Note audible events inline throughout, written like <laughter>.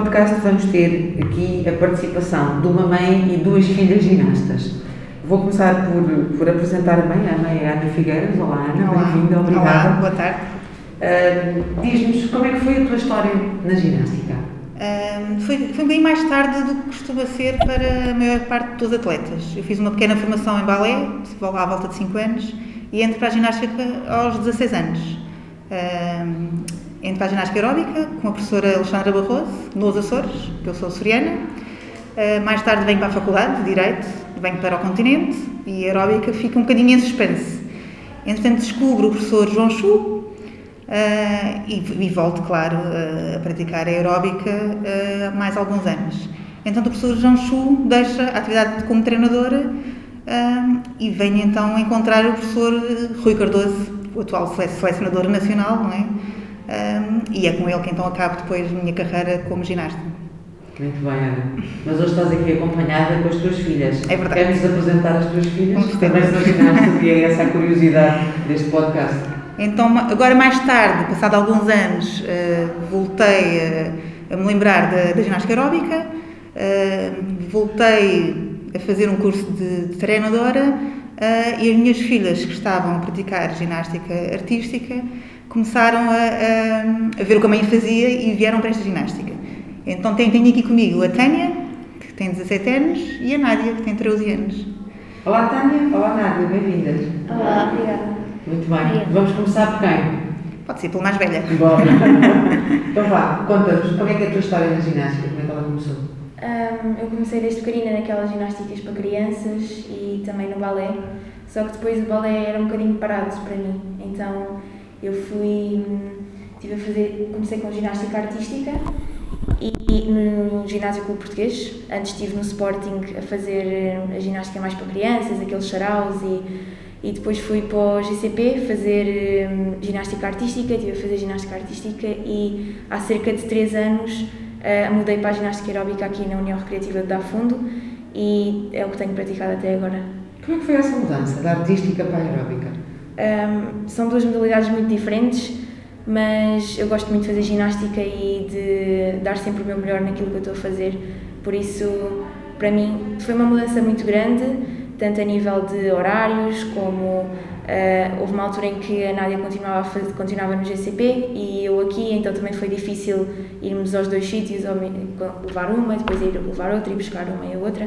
podcast vamos ter aqui a participação de uma mãe e duas filhas ginastas. Vou começar por, por apresentar a mãe. A mãe é Ana Figueiras. Olá, Ana, bem-vinda, obrigada. Olá, boa tarde. Uh, Diz-nos como é que foi a tua história na ginástica? Uh, foi, foi bem mais tarde do que costuma ser para a maior parte dos atletas. Eu fiz uma pequena formação em balé, à volta de 5 anos, e entro para a ginástica aos 16 anos. Uh, para a ginástica aeróbica com a professora Alexandra Barroso, nos Açores, que eu sou açoriana. Uh, mais tarde venho para a Faculdade de Direito, venho para o continente e a aeróbica fica um bocadinho em suspense. Entretanto, descubro o professor João Chu uh, e, volto, claro, uh, a praticar a aeróbica há mais alguns anos. Então, o professor João Chu deixa a atividade como treinadora e venho então encontrar o professor Rui Cardoso, o atual selecionador nacional, não é? Um, e é com ele que então acabo depois a minha carreira como ginasta. Muito bem, Ana. Mas hoje estás aqui acompanhada com as tuas filhas. É verdade. Queres apresentar as tuas filhas? Também são ginastas e é essa a curiosidade deste podcast. Então, agora mais tarde, passado alguns anos, uh, voltei a, a, me lembrar da, da ginástica aeróbica, uh, voltei a fazer um curso de, de treinadora uh, e as minhas filhas que estavam a praticar ginástica artística começaram a, a, a, ver o que a mãe fazia e vieram para esta ginástica. Então tenho, tenho aqui comigo a Tânia, que tem 17 anos, e a Nádia, que tem 13 anos. Olá Tânia, olá Nádia, bem-vindas. Olá, obrigada. Muito bem. Obrigada. Vamos começar por quem? Pode ser pelo mais velha. Bom. <laughs> então vá, conta-nos, como é que é a tua história na ginástica? Como é que ela começou? Um, eu comecei desde pequenina naquelas ginásticas para crianças e também no balé, só que depois o balé era um bocadinho parado para mim, então eu fui, tive a fazer, comecei com ginástica artística e no ginásio clube português, antes estive no Sporting a fazer eh, a ginástica mais para crianças, aqueles charaus e, e depois fui para o GCP fazer um, ginástica artística, estive a fazer ginástica artística e há cerca de 3 anos uh, mudei para a ginástica aeróbica aqui na União Recreativa de Dafundo e é o que tenho praticado até agora. Como é que foi essa mudança da artística para a aeróbica? Um, são duas modalidades muito diferentes, mas eu gosto muito de fazer ginástica e de dar sempre o meu melhor naquilo que eu estou a fazer. Por isso, para mim, foi uma mudança muito grande, tanto a nível de horários como uh, houve uma altura em que a Nádia continuava, a fazer, continuava no GCP e eu aqui, então também foi difícil irmos aos dois sítios, levar uma, depois ir levar outra e buscar uma e a outra.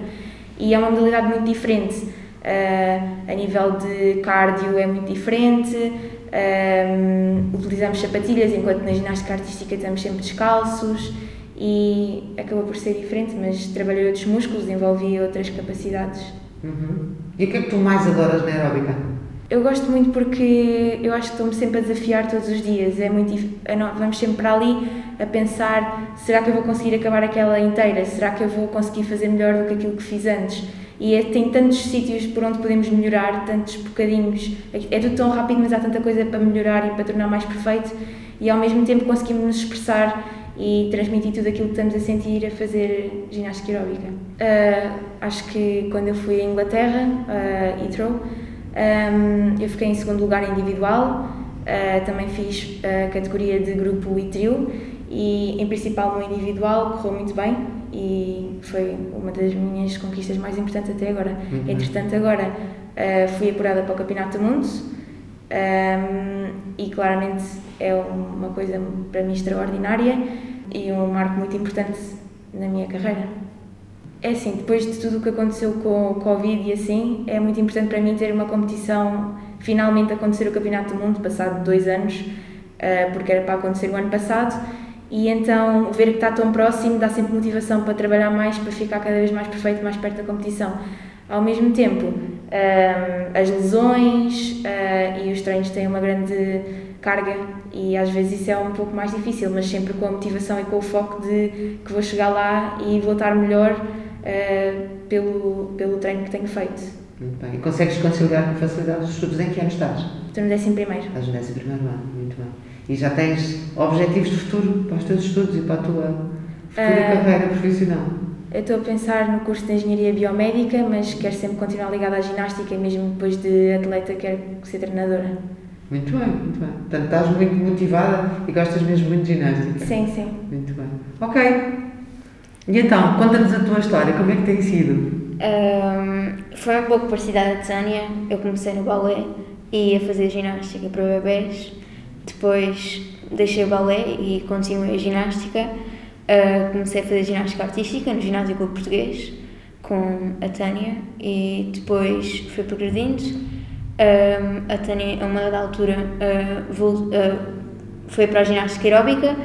E é uma modalidade muito diferente Uh, a nível de cardio é muito diferente, uh, utilizamos sapatilhas enquanto na ginástica artística estamos sempre descalços e acabou por ser diferente, mas trabalhei outros músculos, desenvolvi outras capacidades. Uhum. E o que é que tu mais adoras na aeróbica? Eu gosto muito porque eu acho que estou-me sempre a desafiar todos os dias. É muito, vamos sempre para ali a pensar: será que eu vou conseguir acabar aquela inteira? Será que eu vou conseguir fazer melhor do que aquilo que fiz antes? E é, tem tantos sítios por onde podemos melhorar, tantos bocadinhos. É tudo tão rápido, mas há tanta coisa para melhorar e para tornar mais perfeito, e ao mesmo tempo conseguimos nos expressar e transmitir tudo aquilo que estamos a sentir a fazer ginástica aeróbica. Uh, acho que quando eu fui à Inglaterra, uh, Heathrow, um, eu fiquei em segundo lugar individual, uh, também fiz a categoria de grupo e trio e em principal no individual correu muito bem e foi uma das minhas conquistas mais importantes até agora. Uhum. Entretanto, agora uh, fui apurada para o Campeonato do Mundo um, e claramente é uma coisa para mim extraordinária e um marco muito importante na minha carreira. É assim, depois de tudo o que aconteceu com o Covid e assim, é muito importante para mim ter uma competição, finalmente acontecer o Campeonato do Mundo, passado dois anos, uh, porque era para acontecer o ano passado, e então ver que está tão próximo dá sempre motivação para trabalhar mais, para ficar cada vez mais perfeito, mais perto da competição. Ao mesmo tempo, as lesões uh, e os treinos têm uma grande carga e às vezes isso é um pouco mais difícil, mas sempre com a motivação e com o foco de que vou chegar lá e voltar melhor uh, pelo, pelo treino que tenho feito. Muito bem. E consegues conciliar com facilidade os estudos em que ano estás? Estou no décimo primeiro. Estás no décimo primeiro ano, muito bem. E já tens objetivos de futuro para os teus estudos e para a tua futura uh, carreira profissional? Eu estou a pensar no curso de Engenharia Biomédica, mas quero sempre continuar ligada à ginástica, mesmo depois de atleta, quero ser treinadora. Muito bem, muito bem. Portanto, estás muito motivada e gostas mesmo muito de ginástica. Sim, sim. Muito bem. Ok, E então, conta-nos a tua história, como é que tem sido? Um, foi um pouco parecida à da Tânia. Eu comecei no balé e ia fazer ginástica para bebés. Depois deixei o balé e continuei a ginástica. Uh, comecei a fazer ginástica artística no Ginásio Clube Português com a Tânia e depois fui progredindo. Um, a Tânia, a uma dada altura, uh, vou, uh, foi para a ginástica aeróbica.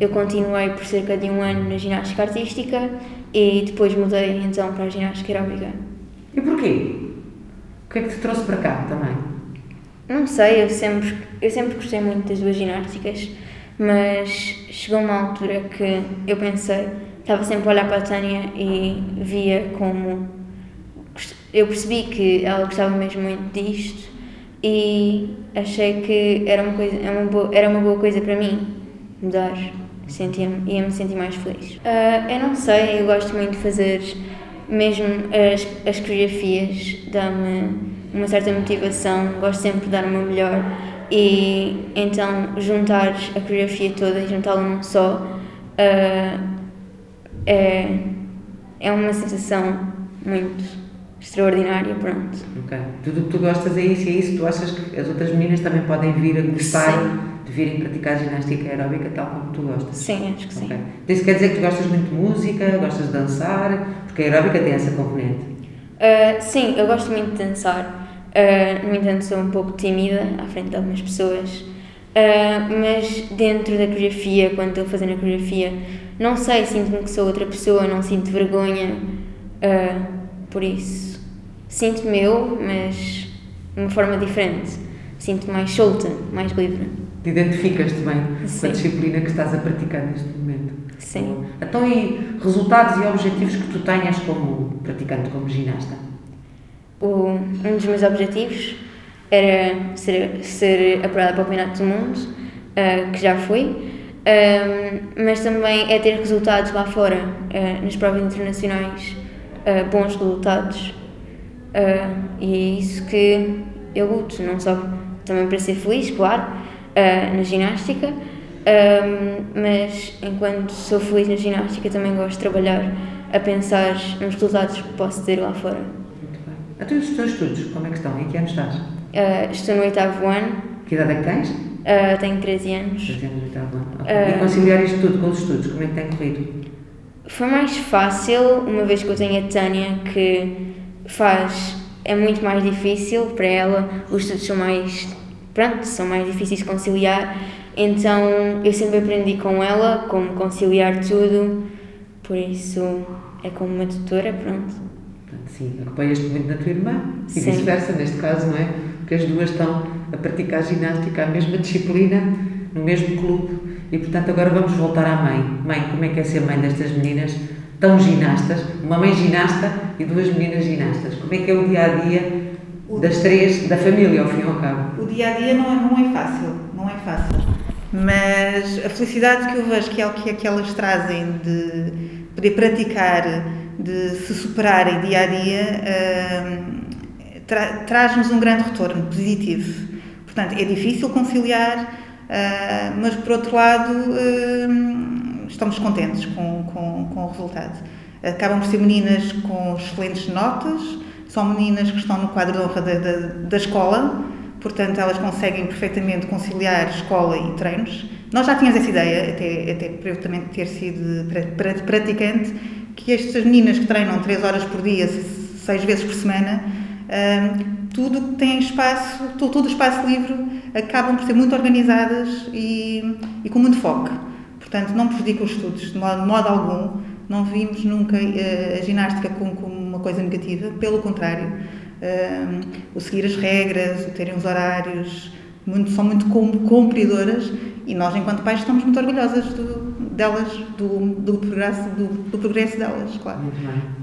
Eu continuei por cerca de um ano na ginástica artística e depois mudei então para a ginástica aeróbica. E porquê? O que é que te trouxe para cá também? Não sei, eu sempre, eu sempre gostei muito das duas ginásticas, mas chegou uma altura que eu pensei, estava sempre a olhar para a Tânia e via como. Eu percebi que ela gostava mesmo muito disto e achei que era uma, coisa, era uma, boa, era uma boa coisa para mim mudar. Sentia-me, ia-me sentir mais feliz. Uh, eu não sei, eu gosto muito de fazer mesmo as, as coreografias, dá-me uma certa motivação, gosto sempre de dar o meu melhor e então juntar a coreografia toda e juntá-la num só uh, é, é uma sensação muito extraordinária, pronto. Ok. Tudo o que tu gostas é isso e é isso tu achas que as outras meninas também podem vir a gostar Sim. de virem praticar ginástica aeróbica tal como tu gostas? Sim, acho que sim. Então isso quer dizer que tu gostas muito de música, gostas de dançar, porque a aeróbica tem essa componente. Uh, sim, eu gosto muito de dançar. Uh, no entanto, sou um pouco tímida à frente de algumas pessoas. Uh, mas dentro da coreografia, quando estou fazendo a coreografia, não sei, sinto-me que sou outra pessoa, não sinto vergonha. Uh, por isso, sinto-me eu, mas de uma forma diferente. Sinto-me mais solta, mais livre. Te identificas-te bem com a Sim. disciplina que estás a praticar neste momento. Sim. Então, e resultados e objetivos que tu tenhas como praticante, como ginasta? O, um dos meus objetivos era ser, ser apurada para o Campeonato do Mundo, uh, que já fui, um, mas também é ter resultados lá fora, uh, nas provas internacionais, uh, bons resultados. Uh, e é isso que eu luto, não só também para ser feliz, claro, uh, na ginástica, um, mas enquanto sou feliz na ginástica também gosto de trabalhar a pensar nos resultados que posso ter lá fora. Muito bem. Então, os teus estudos, como é que estão? Em que ano estás? Uh, estou no oitavo ano, Que idade é que tens? uh, tenho 13 anos. Estás no oitavo ano. Ah. E conciliar isto tudo com os estudos, como é que tem corrido? Foi mais fácil, uma vez que eu tenho a Tânia, que faz. é muito mais difícil para ela, os estudos são mais. pronto, são mais difíceis de conciliar, então eu sempre aprendi com ela como conciliar tudo, por isso é como uma tutora, pronto. Sim, acompanhas-te muito na tua irmã e vice-versa, neste caso, não é? Porque as duas estão a praticar ginástica, a mesma disciplina, no mesmo clube e, portanto, agora vamos voltar à mãe. Mãe, como é que é ser mãe destas meninas tão ginastas? Uma mãe ginasta e duas meninas ginastas. Como é que é o dia a dia das três, da família, ao fim e ao cabo? O dia a dia não é, não é fácil, não é fácil. Mas a felicidade que eu vejo que, é, que, que elas trazem de poder praticar, de se superarem dia a dia, hum, tra- traz-nos um grande retorno positivo. Portanto, é difícil conciliar, ah, mas por outro lado, hum, estamos contentes com, com, com o resultado. Acabam por ser meninas com excelentes notas, são meninas que estão no quadro de honra da, da, da escola, portanto elas conseguem perfeitamente conciliar escola e treinos. Nós já tínhamos essa ideia, até, até por eu também ter sido pra- pra- praticante, que estas meninas que treinam 3 horas por dia, 6 vezes por semana, hum, tudo que tem espaço, todo, todo o espaço livre, acabam por ser muito organizadas e, e com muito foco. Portanto, não prejudica os estudos, de modo, de modo algum. Não vimos nunca eh, a ginástica como, como uma coisa negativa, pelo contrário. Um, o seguir as regras, o terem os horários, muito, são muito cum- cumpridoras e nós, enquanto pais, estamos muito orgulhosas do- delas, do, do, progresso, do, do progresso delas, claro. Muito bem.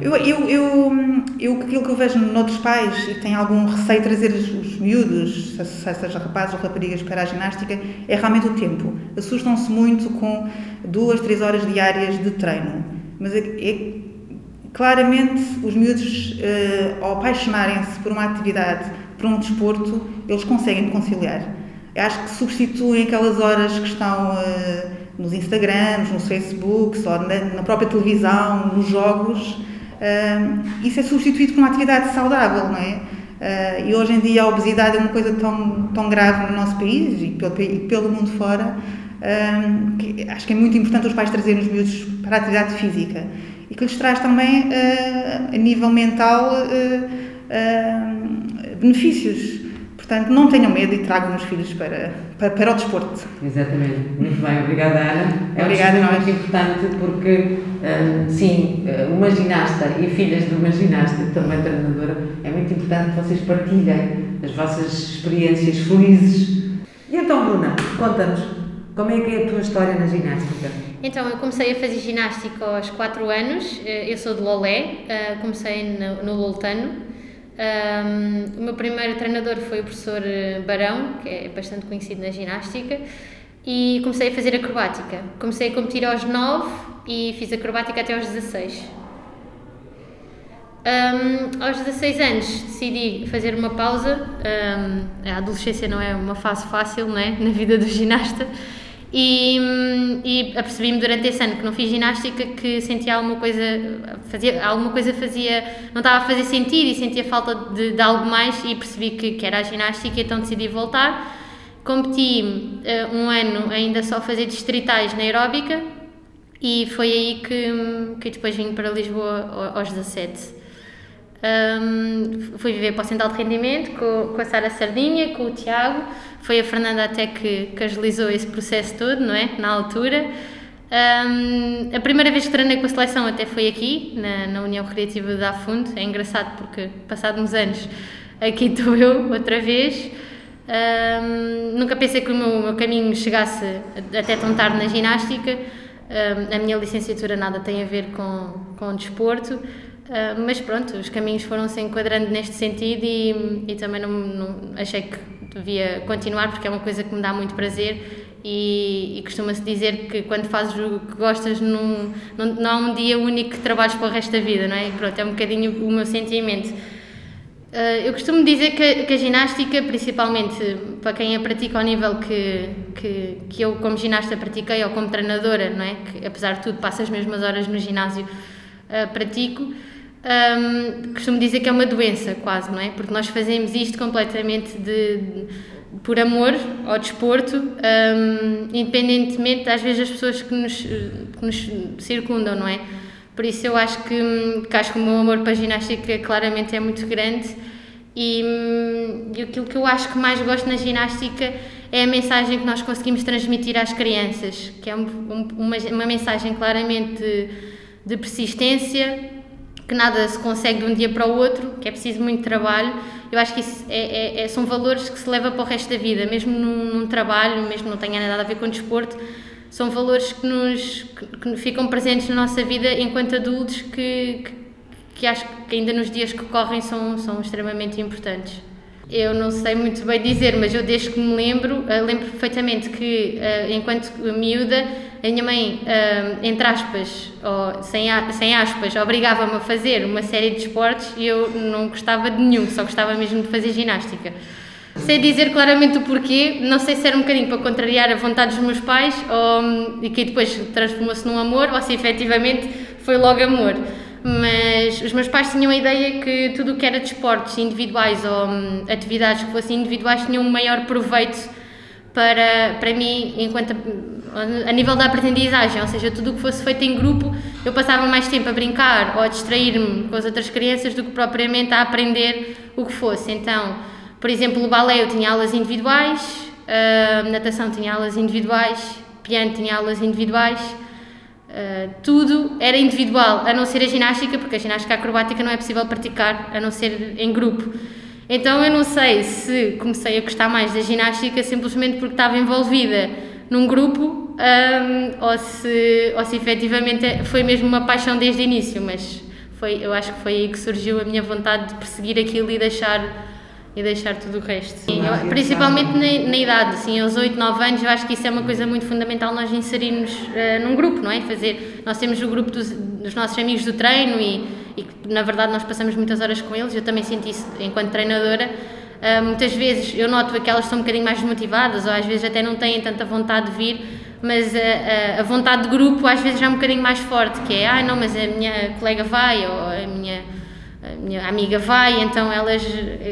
Eu, eu, eu, eu, aquilo que eu vejo noutros pais e têm algum receio de trazer os, os miúdos, se, se seja rapazes ou raparigas, para a ginástica, é realmente o tempo. Assustam-se muito com duas, três horas diárias de treino. Mas é, é- claramente os miúdos, eh, ao apaixonarem-se por uma atividade, por um desporto, eles conseguem conciliar. Eu acho que substituem aquelas horas que estão eh, nos Instagrams, nos Facebooks, ou na, na própria televisão, nos jogos, uh, isso é substituído por uma atividade saudável, não é? Uh, e hoje em dia a obesidade é uma coisa tão, tão grave no nosso país e pelo, pelo mundo fora, uh, que acho que é muito importante os pais trazerem os miúdos para a atividade física e que lhes traz também, uh, a nível mental, benefícios. Portanto, não tenham medo e tragam os filhos para, para, para o desporto. Exatamente. Muito bem. Obrigada, Ana. É Obrigada, um muito importante porque, sim, uma ginasta e filhas de uma ginasta, também treinadora, é muito importante que vocês partilhem as vossas experiências felizes. E então, Bruna, conta-nos, como é que é a tua história na ginástica? Então, eu comecei a fazer ginástica aos 4 anos, eu sou de Lolé, comecei no, no o meu primeiro treinador foi o professor eh, Barão, que é bastante conhecido na ginástica, e comecei a fazer acrobática. Comecei a competir aos 9 e fiz acrobática até aos 16. Um, aos 16 anos decidi fazer uma pausa. Um, a adolescência não é uma fase fácil não é? <laughs> na vida do ginasta e, e apercebi-me durante esse ano que não fiz ginástica que sentia alguma coisa, fazia, alguma coisa fazia, não estava a fazer sentido e sentia falta de, de algo mais e percebi que, que era a ginástica, então decidi voltar. Competi uh, um ano ainda só a fazer distritais na aeróbica e foi aí que, que depois vim para Lisboa aos 17. Um, fui viver para o Central de Rendimento com, com a Sara Sardinha, com o Tiago. Foi a Fernanda até que, que agilizou esse processo todo, não é? Na altura. Um, a primeira vez que treinei com a seleção até foi aqui, na, na União Recreativa da Fundo. É engraçado porque, passados uns anos, aqui <laughs> estou eu outra vez. Um, nunca pensei que o meu, meu, caminho chegasse até tão tarde na ginástica. Um, a minha licenciatura nada tem a ver com, com o desporto. Uh, mas pronto, os caminhos foram se enquadrando neste sentido e, e também não, não, achei que devia continuar porque é uma coisa que me dá muito prazer e, e costuma-se dizer que quando fazes o que gostas num, não, não há um dia único que trabalhes para o resto da vida, não é? Pronto, é um bocadinho o meu sentimento. Uh, eu costumo dizer que, que, a ginástica, principalmente para quem a pratica ao nível que, que, que eu como ginasta pratiquei ou como treinadora, não é? Que apesar de tudo passo as mesmas horas no ginásio, uh, pratico, um, costumo dizer que é uma doença, quase, não é? Porque nós fazemos isto completamente de, de por amor ao desporto, um, independentemente, às vezes, das pessoas que nos, que nos circundam, não é? Por isso, eu acho que, que, acho que o meu amor para a ginástica claramente é muito grande e, e aquilo que eu acho que mais gosto na ginástica é a mensagem que nós conseguimos transmitir às crianças, que é um, um, uma, uma mensagem claramente de, de persistência, que nada se consegue de um dia para o outro, que é preciso muito trabalho. Eu acho que isso é, é, é, são valores que se leva para o resto da vida, mesmo num, num trabalho, mesmo não tenha nada a ver com desporto, são valores que nos que, que ficam presentes na nossa vida enquanto adultos que, que, que acho que ainda nos dias que correm são, são extremamente importantes. Eu não sei muito bem dizer, mas eu desde que me lembro, uh, lembro perfeitamente que uh, enquanto miúda a minha mãe, uh, entre aspas, ou sem, aspas, obrigava-me a fazer uma série de esportes e eu não gostava de nenhum, só gostava mesmo de fazer ginástica. Sei dizer claramente o porquê, não sei se era um bocadinho para contrariar a vontade dos meus pais ou, e que depois transformou-se num amor ou se efetivamente foi logo amor. Mas os meus pais tinham a ideia que tudo o que era de esportes individuais ou hum, atividades que fossem individuais tinham um maior proveito para, para mim, enquanto a, a nível da aprendizagem, ou seja, tudo o que fosse feito em grupo, eu passava mais tempo a brincar ou a distrair-me com as outras crianças do que propriamente a aprender o que fosse. Então, por exemplo, o balé eu tinha aulas individuais, natação tinha aulas individuais, piano tinha aulas individuais, uh, tudo era individual, a não ser a ginástica, porque a ginástica acrobática não é possível praticar a não ser em grupo. Então eu não sei se comecei a gostar mais da ginástica simplesmente porque estava envolvida num grupo um, ou, se, ou se efetivamente foi mesmo uma paixão desde o início, mas foi, eu acho que foi aí que surgiu a minha vontade de perseguir aquilo e deixar e deixar tudo o resto. Sim, eu, principalmente na, na, idade, assim, aos 8, 9 anos, eu acho que isso é uma coisa muito fundamental nós inserirmos uh, num grupo, não é? Fazer, nós temos o grupo dos, dos nossos amigos do treino e, e, na verdade nós passamos muitas horas com eles, eu também senti isso enquanto treinadora. Uh, muitas vezes eu noto que elas estão um bocadinho mais desmotivadas ou às vezes até não têm tanta vontade de vir, mas a, a, a, vontade de grupo às vezes já é um bocadinho mais forte, que é, ah, não, mas a minha colega vai, ou a minha, a minha amiga vai, então elas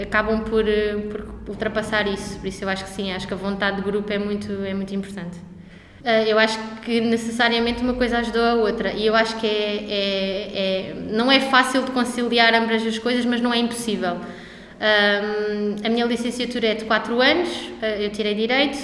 acabam por, por ultrapassar isso. Por isso eu acho que sim, acho que a vontade de grupo é muito, é muito importante. Ah, eu acho que necessariamente uma coisa ajudou a outra e eu acho que é, é, é não é fácil de conciliar ambas as coisas, mas não é impossível. Um, a minha licenciatura é de 4 anos, eu tirei Direito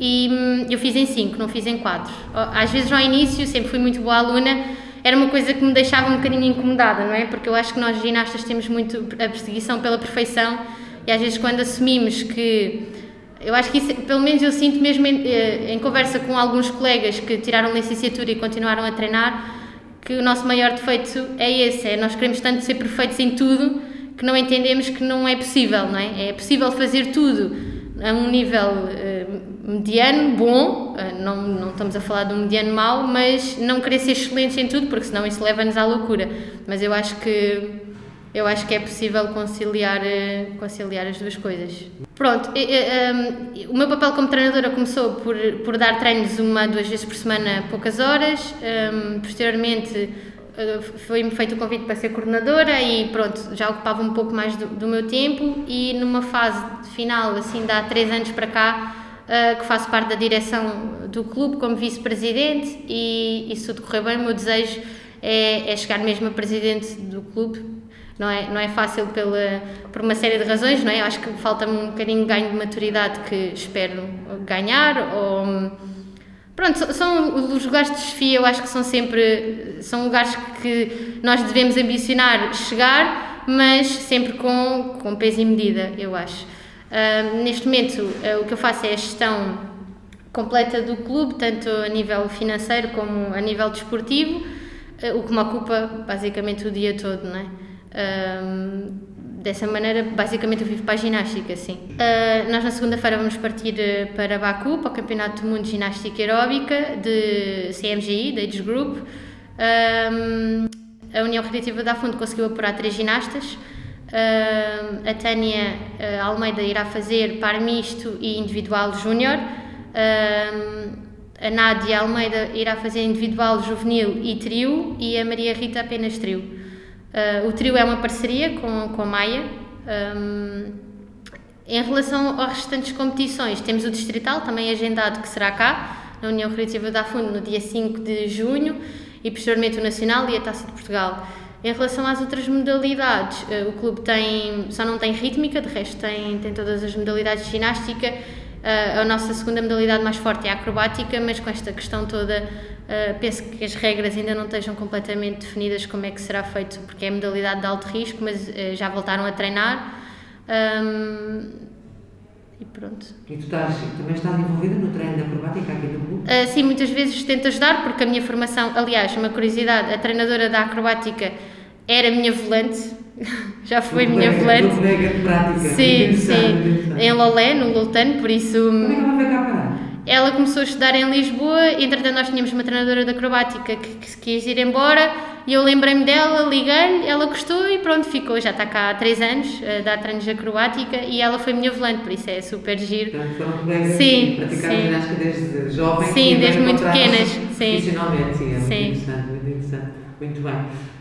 e hum, eu fiz em 5, não fiz em 4. Às vezes ao início, sempre fui muito boa aluna, era uma coisa que me deixava um bocadinho incomodada, não é? Porque eu acho que nós ginastas temos muito a perseguição pela perfeição e às vezes quando assumimos que eu acho que isso, pelo menos eu sinto mesmo em, eh, em, conversa com alguns colegas que tiraram licenciatura e continuaram a treinar, que o nosso maior defeito é esse, é nós queremos tanto ser perfeitos em tudo que não entendemos que não é possível, não é? É possível fazer tudo a um nível uh, mediano, bom, não, não estamos a falar de um mediano mau, mas não querer ser excelentes em tudo, porque senão isso leva-nos à loucura. Mas eu acho que eu acho que é possível conciliar, eh, conciliar as duas coisas. Pronto, o meu papel como treinadora começou por, por dar treinos uma, duas vezes por semana, poucas horas. Posteriormente eh, foi-me feito o convite para ser coordenadora e pronto, já ocupava um pouco mais do, do meu tempo e numa fase final, assim, de há três anos para cá, uh, que faço parte da direção do clube como vice-presidente e, e se tudo correr bem, o meu desejo é, é chegar mesmo a presidente do clube não é, não é fácil pela, por uma série de razões, não é? Acho que falta-me um bocadinho de ganho de maturidade que espero ganhar, ou... Pronto, são os lugares de desfia, eu acho que são sempre, são lugares que nós devemos ambicionar chegar, mas sempre com, com peso e medida, eu acho. Neste momento, uh, o que eu faço é a gestão completa do clube, tanto a nível financeiro como a nível desportivo, uh, o que me ocupa basicamente o dia todo, não é? Dessa maneira, basicamente eu vivo para a ginástica, sim. Uh, nós na segunda-feira vamos partir eh, para Baku, para o Campeonato do Mundo de Ginástica Aeróbica de CMGI, da Age Group. A União Recreativa da Fundo conseguiu apurar três ginastas. A Tânia uh, Almeida irá fazer par misto e individual júnior. A Nádia Almeida irá fazer individual juvenil e trio. E a Maria Rita apenas trio. Uh, o trio é uma parceria com, com a Maia. Em relação às restantes competições, temos o Distrital, também agendado, que será cá, na União Recreativa da Fundo, no dia 5 de junho, e posteriormente o Nacional e a Taça de Portugal. Em relação às outras modalidades, uh, o clube tem, só não tem rítmica, de resto tem, tem todas as modalidades de ginástica. Uh, a nossa segunda modalidade mais forte é a acrobática, mas com esta questão toda Uh, penso que as regras ainda não estejam completamente definidas como é que será feito, porque é modalidade de alto risco, mas já voltaram a treinar. E pronto. E tu estás, também estás envolvida no treino da acrobática aqui no clube? Uh, sim, muitas vezes tento ajudar, porque a minha formação, aliás, uma curiosidade, a treinadora da acrobática era minha volante, <laughs> já foi minha volante. colega de prática. Sim, sim, em Lolé, no Loutano, por isso. Como é que ela veio cá parar? Ela começou a estudar em Lisboa, entretanto nós tínhamos uma treinadora de acrobática que, que se quis ir embora e eu lembrei-me dela, liguei-lhe, ela gostou e pronto, ficou. Já está cá há 3 anos, a dar treinos de acrobática e ela foi minha volante, por isso é super giro. Portanto, foram colegas sim, praticaram ginástica desde jovens Sim, desde muito pequenas. Sim. Profissionalmente, sim, é muito sim. interessante, muito interessante. Muito bem.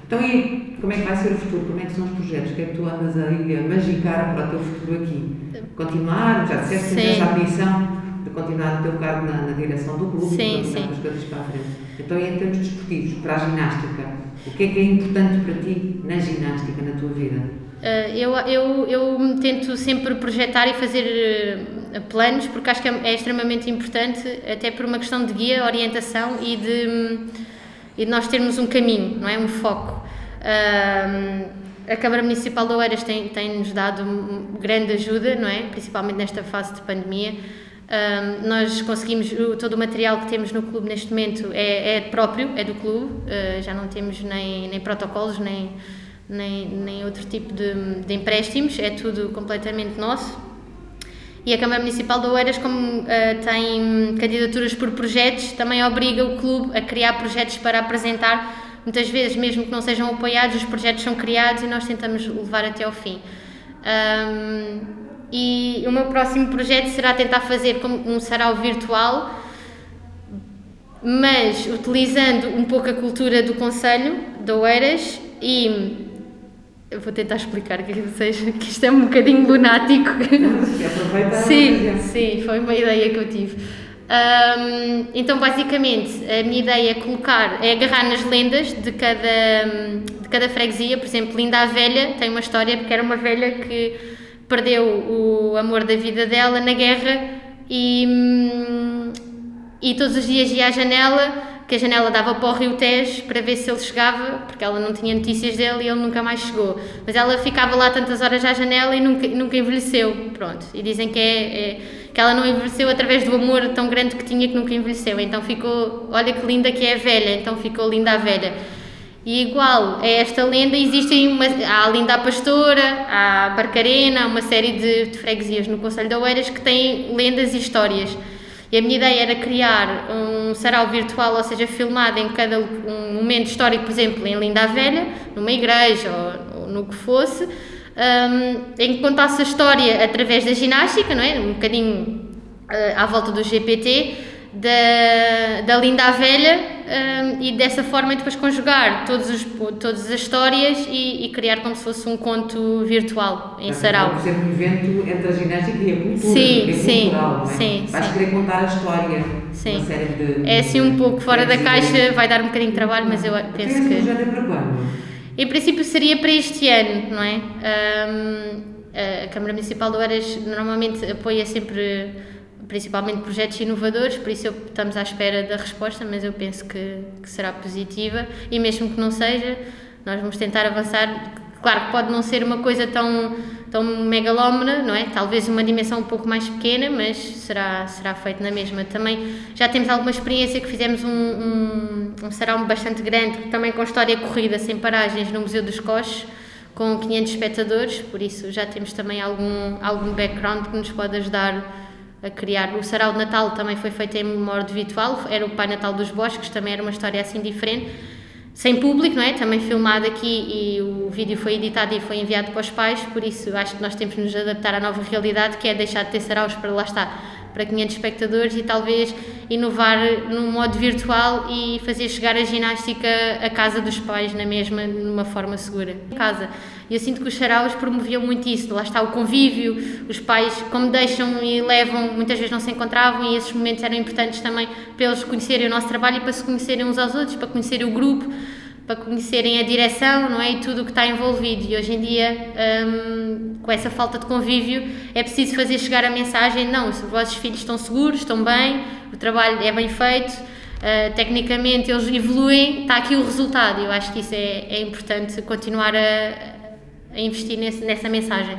Então, e como é que vai ser o futuro? Como é que são os projetos? O que é que tu andas aí a magicar para o teu futuro aqui? Continuar? Já disseste que tens essa ambição? De continuar o teu cargo na, na direção do clube sim, e sim. as coisas para a frente. Então, em termos desportivos, para a ginástica, o que é que é importante para ti na ginástica, na tua vida? Uh, eu, eu, eu tento sempre projetar e fazer uh, planos, porque acho que é, é, extremamente importante, até por uma questão de guia, orientação e de, e de nós termos um caminho, não é? Um foco. Uh, a Câmara Municipal de Oeiras tem, tem nos dado grande ajuda, não é? Principalmente nesta fase de pandemia. Um, nós conseguimos, todo o material que temos no clube neste momento é, é próprio, é do clube, uh, já não temos nem, nem protocolos, nem, nem, nem outro tipo de, de empréstimos, é tudo completamente nosso. E a Câmara Municipal de Oeiras, como uh, tem candidaturas por projetos, também obriga o clube a criar projetos para apresentar. Muitas vezes, mesmo que não sejam apoiados, os projetos são criados e nós tentamos levar até ao fim. Um, e o meu próximo projeto será tentar fazer como um sarau virtual mas utilizando um pouco a cultura do Conselho de Oeiras e eu vou tentar explicar que vocês que isto é um bocadinho lunático. Sim, sim, foi uma ideia que eu tive. Ahm, então, basicamente, a minha ideia é colocar, é agarrar nas lendas de cada, de cada freguesia. Por exemplo, Linda a Velha tem uma história porque era uma velha que perdeu o amor da vida dela na guerra e, e todos os dias ia à janela, que a janela dava para o Rio Tejo para ver se ele chegava, porque ela não tinha notícias dele e ele nunca mais chegou. Mas ela ficava lá tantas horas à janela e nunca, nunca envelheceu, pronto. E dizem que, é, é- que ela não envelheceu através do amor tão grande que tinha que nunca envelheceu. Então ficou, olha que linda que é a velha, então ficou linda a velha. E igual a esta lenda, existem uma, há a Linda a Pastora, há a Barcarena, uma série de, de freguesias no Conselho de Oeiras que têm lendas e histórias. E a minha ideia era criar um sarau virtual, ou seja, filmado em cada um momento histórico, por exemplo, em Linda a Velha, numa igreja ou, ou no que fosse, um, em que contasse a história através da ginástica, não é? Um bocadinho eh, à volta do GPT, da, da Linda à Velha, e dessa forma depois conjugar todos os, todas as histórias e, e criar como se fosse um conto virtual em sarau. Vai ser um evento entre a ginástica e a cultura. Sim, é sim, cultural, é? sim, Vais sim. querer contar a história. Sim. Uma série de, É assim um pouco fora da caixa, vai dar um bocadinho de trabalho, mas eu penso que. projeto é para quando? Em princípio seria para este ano, não é? Ahm, a Câmara Municipal de Oeiras normalmente apoia sempre, principalmente projetos inovadores, por isso estamos à espera da resposta, mas eu penso que, que será positiva e mesmo que não seja, nós vamos tentar avançar. Claro que pode não ser uma coisa tão, tão megalómana, não é? Talvez uma dimensão um pouco mais pequena, mas será, será feito na mesma. Também já temos alguma experiência que fizemos um, um, um sarau bastante grande, também com história corrida, sem paragens, no Museu dos Coches, com 500 espectadores, por isso já temos também algum, algum background que nos pode ajudar a criar. O sarau de Natal também foi feito em memória de virtual, era o Pai Natal dos Bosques, também era uma história assim diferente sem público, não é? Também filmado aqui e o vídeo foi editado e foi enviado para os pais, por isso acho que nós temos de nos adaptar à nova realidade, que é deixar de ter saraus para lá estar para 500 espectadores e talvez inovar num modo virtual e fazer chegar a ginástica à casa dos pais na mesma, numa forma segura. Em casa. E eu sinto que os saraus promoviam muito isso, lá está o convívio, os pais, como deixam e levam, muitas vezes não se encontravam e esses momentos eram importantes também para eles conhecerem o nosso trabalho e para se conhecerem uns aos outros, para conhecerem o grupo, para conhecerem a direção, não é? E tudo o que está envolvido. E hoje em dia, hum, com essa falta de convívio, é preciso fazer chegar a mensagem: não, os vossos filhos estão seguros, estão bem, o trabalho é bem feito, uh, tecnicamente eles evoluem, está aqui o resultado. Eu acho que isso é, é importante continuar a, a investir nesse, nessa mensagem.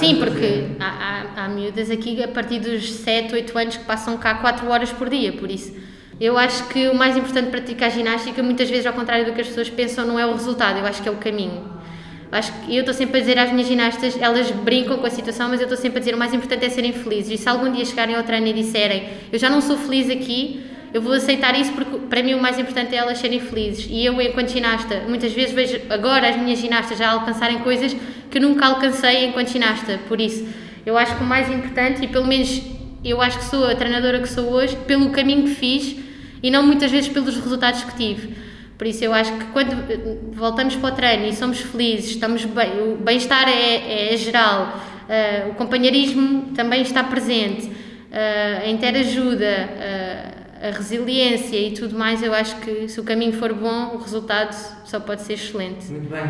Sim, porque há, há, há miúdas aqui a partir dos 7, 8 anos que passam cá 4 horas por dia, por isso. Eu acho que o mais importante de praticar ginástica, muitas vezes ao contrário do que as pessoas pensam, não é o resultado, eu acho que é o caminho. Acho que eu estou sempre a dizer às minhas ginastas, elas brincam com a situação, mas eu estou sempre a dizer o mais importante é serem felizes. E se algum dia chegarem ao treino e disserem eu já não sou feliz aqui, eu vou aceitar isso porque para mim o mais importante é elas serem felizes. E eu, enquanto ginasta, muitas vezes vejo agora as minhas ginastas já alcançarem coisas que nunca alcancei enquanto ginasta. Por isso, eu acho que o mais importante, e pelo menos eu acho que sou a treinadora que sou hoje, pelo caminho que fiz e não muitas vezes pelos resultados que tive. Por isso eu acho que quando eh, voltamos para o treino e somos felizes, estamos bem, o bem-estar é, é geral, eh, o companheirismo também está presente, eh, a interajuda, eh, a resiliência e tudo mais, eu acho que se o caminho for bom, o resultado só pode ser excelente. Muito bem.